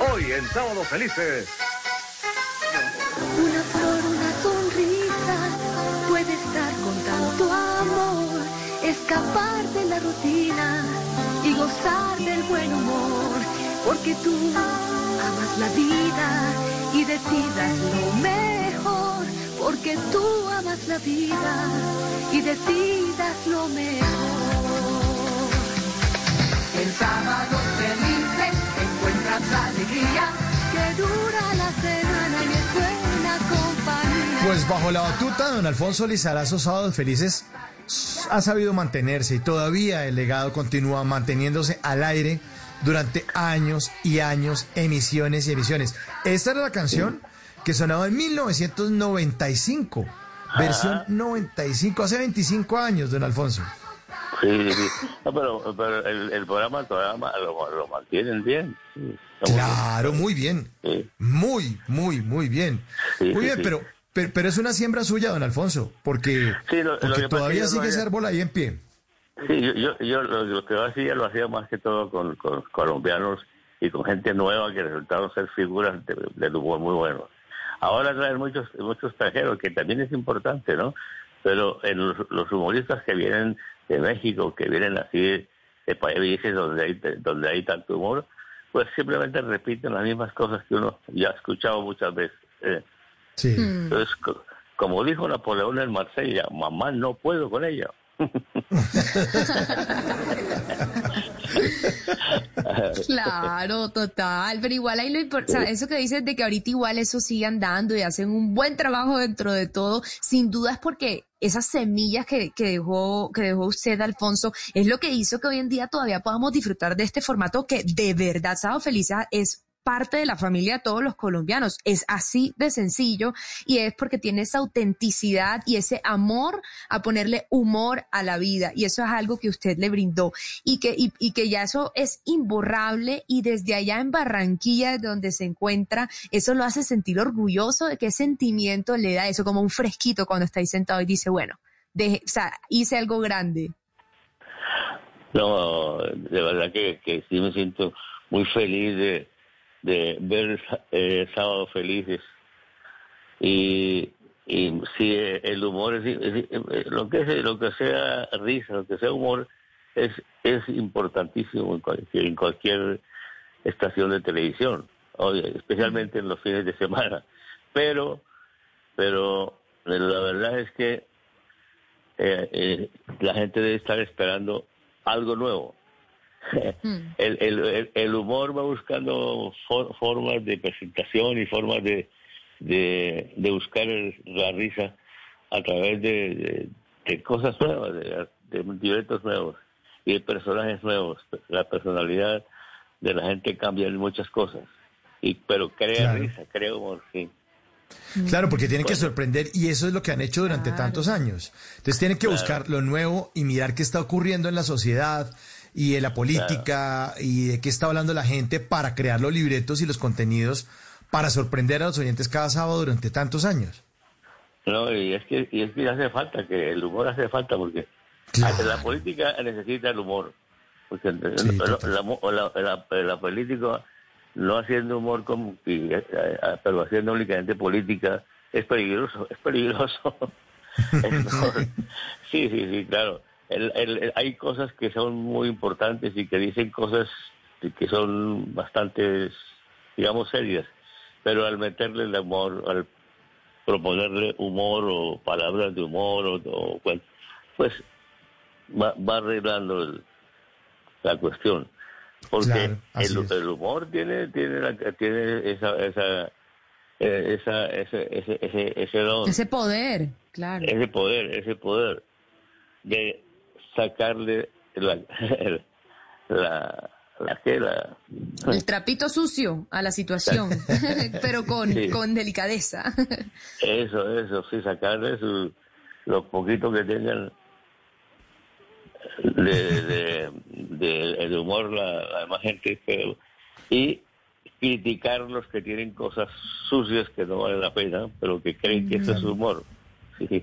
Hoy en Sábado Felices. Una flor, una sonrisa puede estar con tanto amor, escapar de la rutina y gozar del buen humor, porque tú amas la vida y decidas lo mejor, porque tú amas la vida y decidas lo mejor. En sábado alegría que dura la semana y es buena compañía. Pues bajo la batuta de don Alfonso Lizarazo, Sábados Felices ha sabido mantenerse y todavía el legado continúa manteniéndose al aire durante años y años, emisiones y emisiones. Esta era la canción que sonaba en 1995, versión 95, hace 25 años, don Alfonso. Sí, sí. No, pero, pero el, el, programa todavía lo, lo mantienen bien. Sí, claro, muy bien. Sí. Muy, muy, muy bien. Sí, muy bien, pero, pero pero es una siembra suya, don Alfonso, porque, lo- todavía sigue ese árbol ahí en pie. Sí, yo, yo, yo lo, lo que hacía lo hacía más que todo con, con colombianos y con gente nueva que resultaron ser figuras de, humor muy buenos. Ahora traen muchos muchos extranjeros, que también es importante, ¿no? Pero en los, los humoristas que vienen de México, que vienen así de, países donde hay, donde hay tanto humor, pues simplemente repiten las mismas cosas que uno ya ha escuchado muchas veces. eh. Sí. Entonces, co- como dijo Napoleón en Marsella, mamá, no puedo con ella. Claro, total, pero igual ahí lo importante, eso que dices de que ahorita igual eso sigue andando y hacen un buen trabajo dentro de todo, sin duda es porque esas semillas que, que dejó, que dejó usted, Alfonso, es lo que hizo que hoy en día todavía podamos disfrutar de este formato que de verdad, Sábado Feliz es parte de la familia de todos los colombianos. Es así de sencillo y es porque tiene esa autenticidad y ese amor a ponerle humor a la vida. Y eso es algo que usted le brindó y que, y, y que ya eso es imborrable y desde allá en Barranquilla, donde se encuentra, eso lo hace sentir orgulloso de qué sentimiento le da eso, como un fresquito cuando está ahí sentado y dice, bueno, deje- o sea, hice algo grande. No, de verdad que, que sí me siento muy feliz de, de ver eh, Sábado Felices. Y, y sí, eh, el humor es, eh, lo que es, lo que sea risa, lo que sea humor, es, es importantísimo en cualquier, en cualquier estación de televisión, especialmente en los fines de semana. Pero, pero la verdad es que eh, la gente debe estar esperando algo nuevo. El, el, el- el humor va buscando for- formas de presentación y formas de, de, de buscar el- la risa a través de, de- de cosas nuevas, de, de directos nuevos y de personajes nuevos. La personalidad de la gente cambia en muchas cosas, y pero crea Claro. risa, crea humor, sí. Claro, porque tienen que sorprender y eso es lo que han hecho durante tantos años. Entonces tienen que Claro. buscar lo nuevo y mirar qué está ocurriendo en la sociedad y en la política y de qué está hablando la gente para crear los libretos y los contenidos para sorprender a los oyentes cada sábado durante tantos años. No, y es que, y es que hace falta, que el humor hace falta, porque Claro. la política necesita el humor. Porque Sí, la, total. la, la- la- la política, no haciendo humor, como, eh, eh, pero haciendo únicamente política, es peligroso, es peligroso. Sí, sí, sí, claro. El- el- el- hay cosas que son muy importantes y que dicen cosas que son bastante, digamos, serias. Pero al meterle el humor, al proponerle humor o palabras de humor o, o, bueno, pues va, va arreglando el- la cuestión porque Claro, el, humor tiene tiene la- tiene esa esa eh, esa ese ese ese, ese don, Ese poder, claro. ese poder ese poder de sacarle la la, la que la El trapito sucio a la situación, pero con, Sí. con delicadeza. eso, eso, sí, sacarle su, los poquitos que tengan de, de, de- el humor la, la demás gente, pero, y criticar los que tienen cosas sucias que no valen la pena, pero que creen que eso es humor. Sí.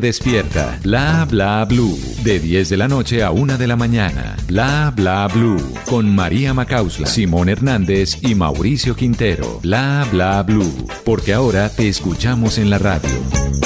despierta. Bla Bla Blue, de 10 de la noche a 1 de la mañana. Bla Bla Blue, con María Macausla, Simón Hernández y Mauricio Quintero. Bla Bla Blue, porque ahora te escuchamos en la radio.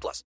18 plus.